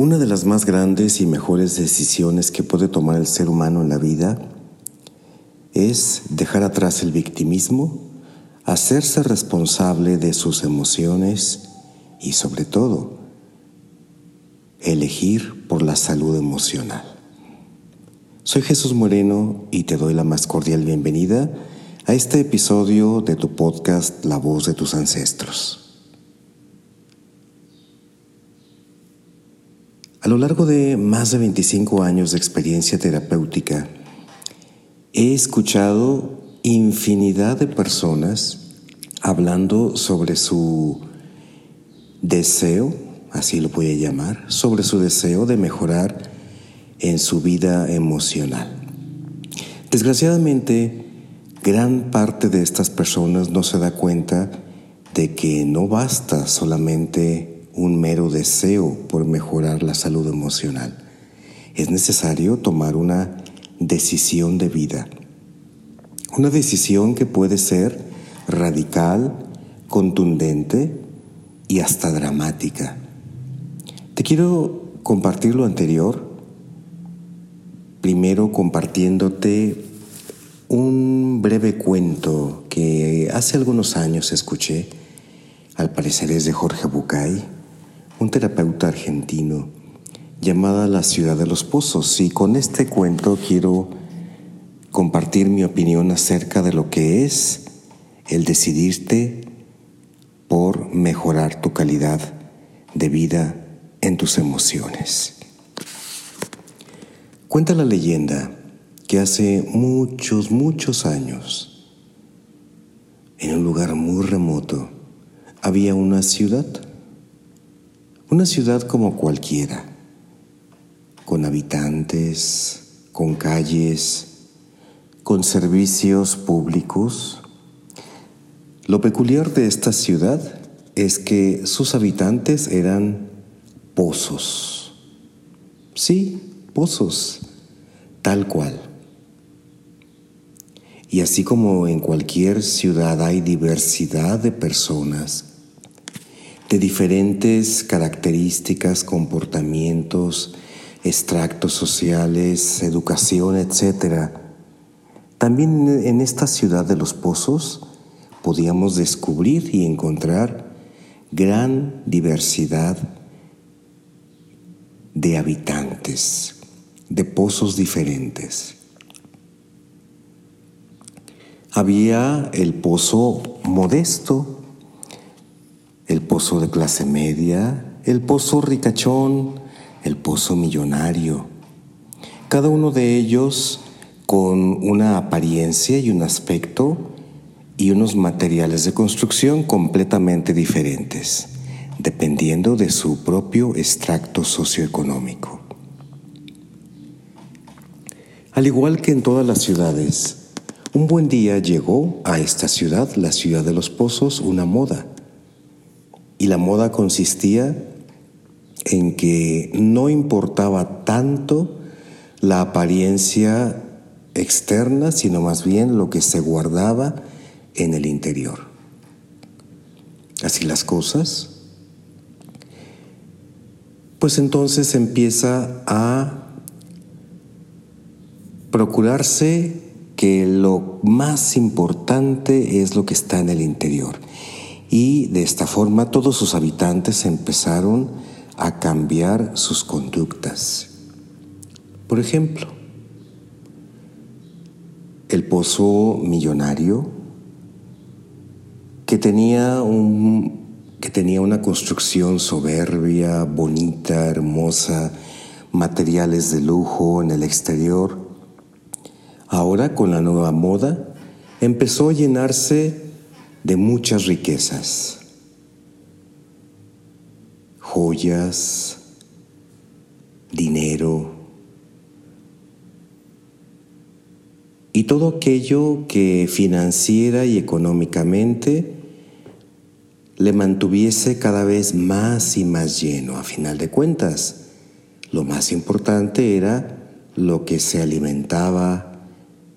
Una de las más grandes y mejores decisiones que puede tomar el ser humano en la vida es dejar atrás el victimismo, hacerse responsable de sus emociones y sobre todo elegir por la salud emocional. Soy Jesús Moreno y te doy la más cordial bienvenida a este episodio de tu podcast La voz de tus ancestros. Lo largo de más de 25 años de experiencia terapéutica, he escuchado infinidad de personas hablando sobre su deseo, así lo voy a llamar, sobre su deseo de mejorar en su vida emocional. Desgraciadamente, gran parte de estas personas no se da cuenta de que no basta solamente un mero deseo por mejorar la salud emocional. Es necesario tomar una decisión de vida. Una decisión que puede ser radical, contundente y hasta dramática. Te quiero compartir lo anterior, primero compartiéndote un breve cuento que hace algunos años escuché, al parecer es de Jorge Bucay, un terapeuta argentino llamada La Ciudad de los Pozos y con este cuento quiero compartir mi opinión acerca de lo que es el decidirte por mejorar tu calidad de vida en tus emociones. Cuenta la leyenda que hace muchos, muchos años, en un lugar muy remoto, había una ciudad una ciudad como cualquiera, con habitantes, con calles, con servicios públicos. Lo peculiar de esta ciudad es que sus habitantes eran pozos. Sí, pozos, tal cual. Y así como en cualquier ciudad hay diversidad de personas, de diferentes características, comportamientos, extractos sociales, educación, etc. También en esta ciudad de los pozos podíamos descubrir y encontrar gran diversidad de habitantes, de pozos diferentes. Había el pozo modesto, el pozo de clase media, el pozo ricachón, el pozo millonario. Cada uno de ellos con una apariencia y un aspecto y unos materiales de construcción completamente diferentes, dependiendo de su propio extracto socioeconómico. Al igual que en todas las ciudades, un buen día llegó a esta ciudad, la ciudad de los pozos, una moda y la moda consistía en que no importaba tanto la apariencia externa, sino más bien lo que se guardaba en el interior. Así las cosas, pues entonces empieza a procurarse que lo más importante es lo que está en el interior y de esta forma todos sus habitantes empezaron a cambiar sus conductas. Por ejemplo, el pozo millonario que tenía, un, que tenía una construcción soberbia, bonita, hermosa, materiales de lujo en el exterior, ahora con la nueva moda empezó a llenarse de muchas riquezas, joyas, dinero y todo aquello que financiera y económicamente le mantuviese cada vez más y más lleno. A final de cuentas, lo más importante era lo que se alimentaba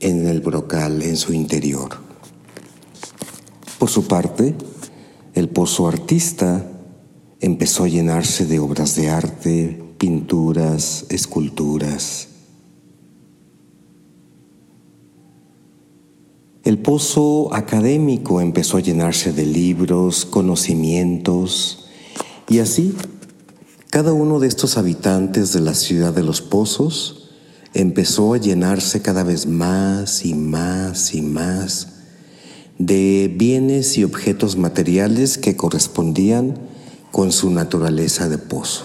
en el brocal, en su interior. Por su parte, el pozo artista empezó a llenarse de obras de arte, pinturas, esculturas. El pozo académico empezó a llenarse de libros, conocimientos, y así cada uno de estos habitantes de la ciudad de los pozos empezó a llenarse cada vez más y más y más de bienes y objetos materiales que correspondían con su naturaleza de pozo.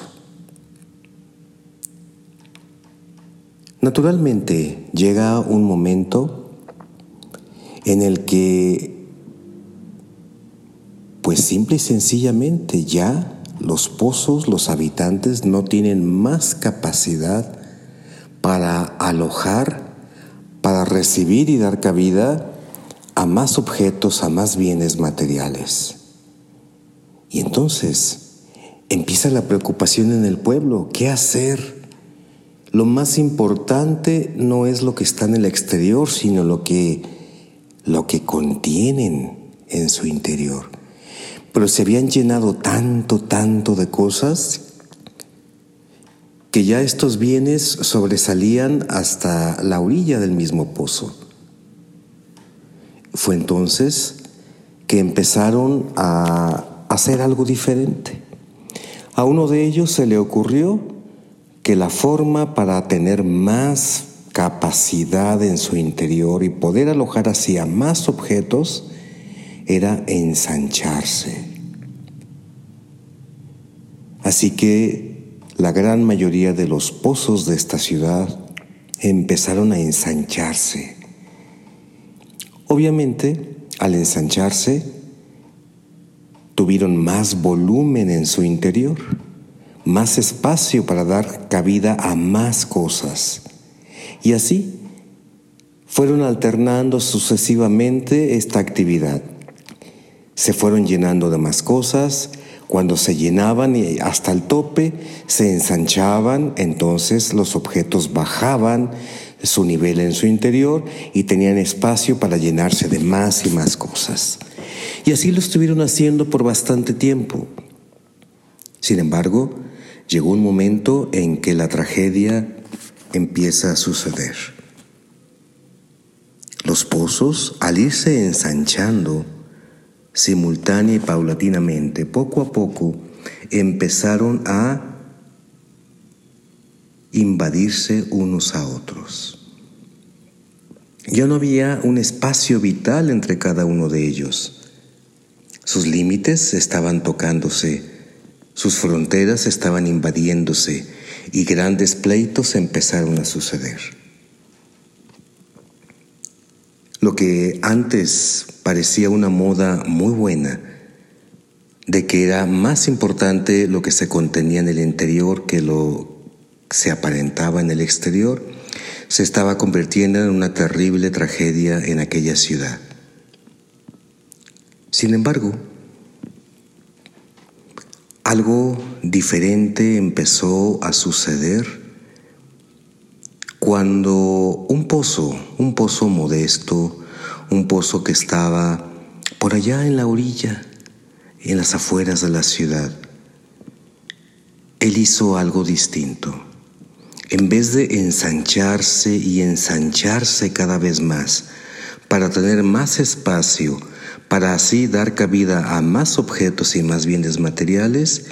Naturalmente llega un momento en el que, pues simple y sencillamente ya los pozos, los habitantes no tienen más capacidad para alojar, para recibir y dar cabida a más objetos, a más bienes materiales. Y entonces empieza la preocupación en el pueblo, ¿qué hacer? Lo más importante no es lo que está en el exterior, sino lo que, lo que contienen en su interior. Pero se habían llenado tanto, tanto de cosas que ya estos bienes sobresalían hasta la orilla del mismo pozo. Fue entonces que empezaron a hacer algo diferente. A uno de ellos se le ocurrió que la forma para tener más capacidad en su interior y poder alojar hacia más objetos era ensancharse. Así que la gran mayoría de los pozos de esta ciudad empezaron a ensancharse. Obviamente, al ensancharse, tuvieron más volumen en su interior, más espacio para dar cabida a más cosas. Y así fueron alternando sucesivamente esta actividad. Se fueron llenando de más cosas, cuando se llenaban y hasta el tope se ensanchaban, entonces los objetos bajaban su nivel en su interior y tenían espacio para llenarse de más y más cosas. Y así lo estuvieron haciendo por bastante tiempo. Sin embargo, llegó un momento en que la tragedia empieza a suceder. Los pozos, al irse ensanchando, simultánea y paulatinamente, poco a poco, empezaron a invadirse unos a otros. Ya no había un espacio vital entre cada uno de ellos. Sus límites estaban tocándose, sus fronteras estaban invadiéndose y grandes pleitos empezaron a suceder. Lo que antes parecía una moda muy buena, de que era más importante lo que se contenía en el interior que lo se aparentaba en el exterior, se estaba convirtiendo en una terrible tragedia en aquella ciudad. Sin embargo, algo diferente empezó a suceder cuando un pozo, un pozo modesto, un pozo que estaba por allá en la orilla, en las afueras de la ciudad, él hizo algo distinto. En vez de ensancharse y ensancharse cada vez más para tener más espacio, para así dar cabida a más objetos y más bienes materiales,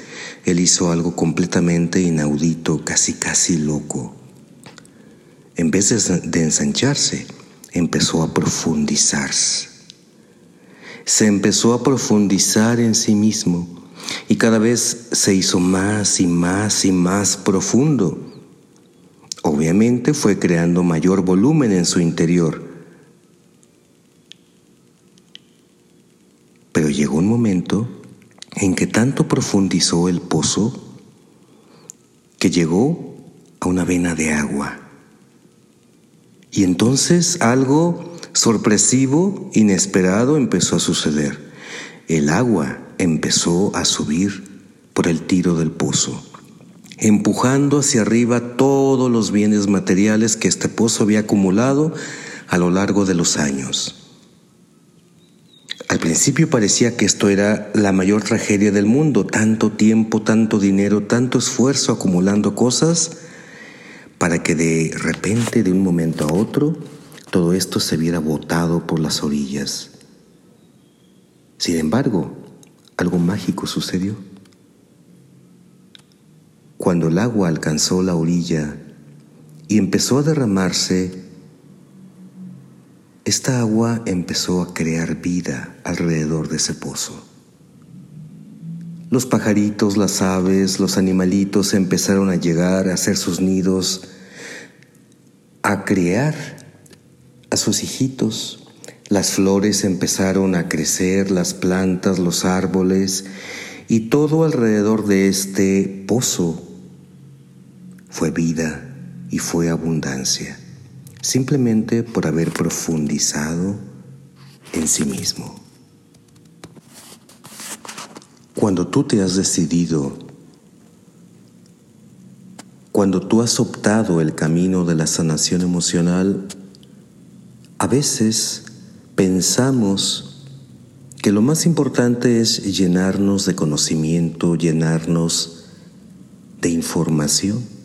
él hizo algo completamente inaudito, casi casi loco. En vez de ensancharse, empezó a profundizarse. Se empezó a profundizar en sí mismo y cada vez se hizo más y más y más profundo. Obviamente fue creando mayor volumen en su interior Pero llegó un momento en que tanto profundizó el pozo que llegó a una vena de agua. Y entonces algo sorpresivo, inesperado empezó a suceder. El agua empezó a subir por el tiro del pozo, empujando hacia arriba todos los bienes materiales que este pozo había acumulado a lo largo de los años. Al principio parecía que esto era la mayor tragedia del mundo, tanto tiempo, tanto dinero, tanto esfuerzo acumulando cosas para que de repente, de un momento a otro, todo esto se viera botado por las orillas. Sin embargo, algo mágico sucedió. Cuando el agua alcanzó la orilla y empezó a derramarse, esta agua empezó a crear vida alrededor de ese pozo. Los pajaritos, las aves, los animalitos empezaron a llegar a hacer sus nidos, a criar a sus hijitos. Las flores empezaron a crecer, las plantas, los árboles, y todo alrededor de este pozo fue vida y fue abundancia simplemente por haber profundizado en sí mismo. Cuando tú te has decidido, cuando tú has optado el camino de la sanación emocional, a veces pensamos que lo más importante es llenarnos de conocimiento, llenarnos de información.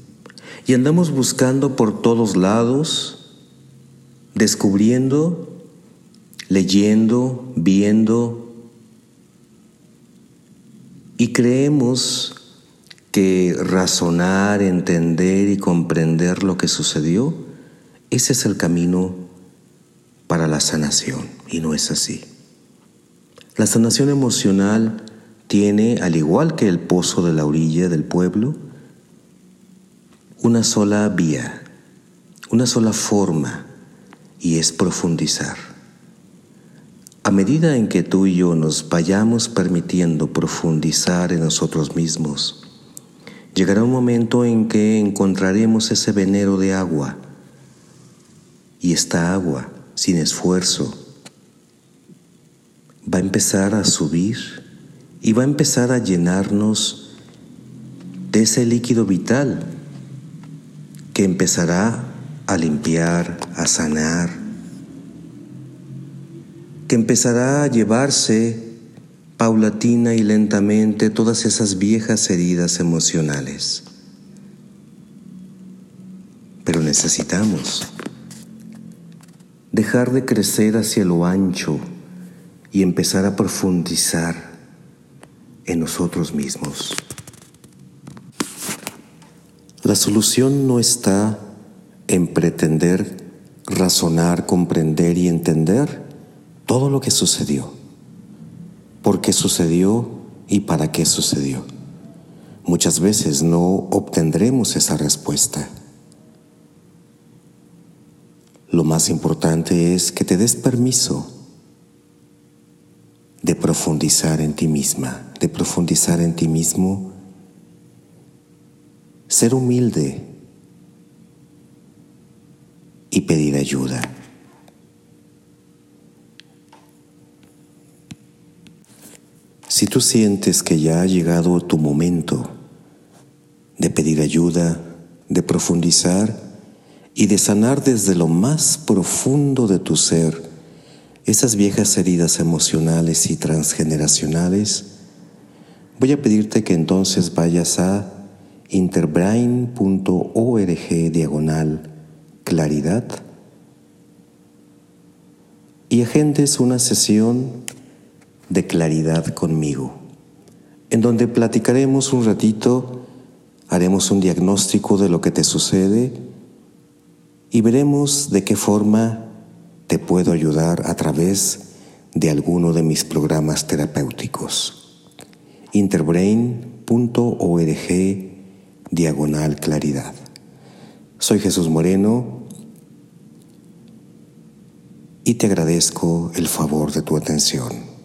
Y andamos buscando por todos lados descubriendo, leyendo, viendo, y creemos que razonar, entender y comprender lo que sucedió, ese es el camino para la sanación, y no es así. La sanación emocional tiene, al igual que el pozo de la orilla del pueblo, una sola vía, una sola forma y es profundizar. A medida en que tú y yo nos vayamos permitiendo profundizar en nosotros mismos, llegará un momento en que encontraremos ese venero de agua y esta agua, sin esfuerzo, va a empezar a subir y va a empezar a llenarnos de ese líquido vital que empezará a limpiar, a sanar, que empezará a llevarse paulatina y lentamente todas esas viejas heridas emocionales. Pero necesitamos dejar de crecer hacia lo ancho y empezar a profundizar en nosotros mismos. La solución no está en pretender razonar, comprender y entender todo lo que sucedió, por qué sucedió y para qué sucedió. Muchas veces no obtendremos esa respuesta. Lo más importante es que te des permiso de profundizar en ti misma, de profundizar en ti mismo, ser humilde y pedir ayuda. Si tú sientes que ya ha llegado tu momento de pedir ayuda, de profundizar y de sanar desde lo más profundo de tu ser esas viejas heridas emocionales y transgeneracionales, voy a pedirte que entonces vayas a interbrain.org diagonal claridad y agendes una sesión de claridad conmigo, en donde platicaremos un ratito, haremos un diagnóstico de lo que te sucede y veremos de qué forma te puedo ayudar a través de alguno de mis programas terapéuticos. interbrain.org diagonal claridad. Soy Jesús Moreno y te agradezco el favor de tu atención.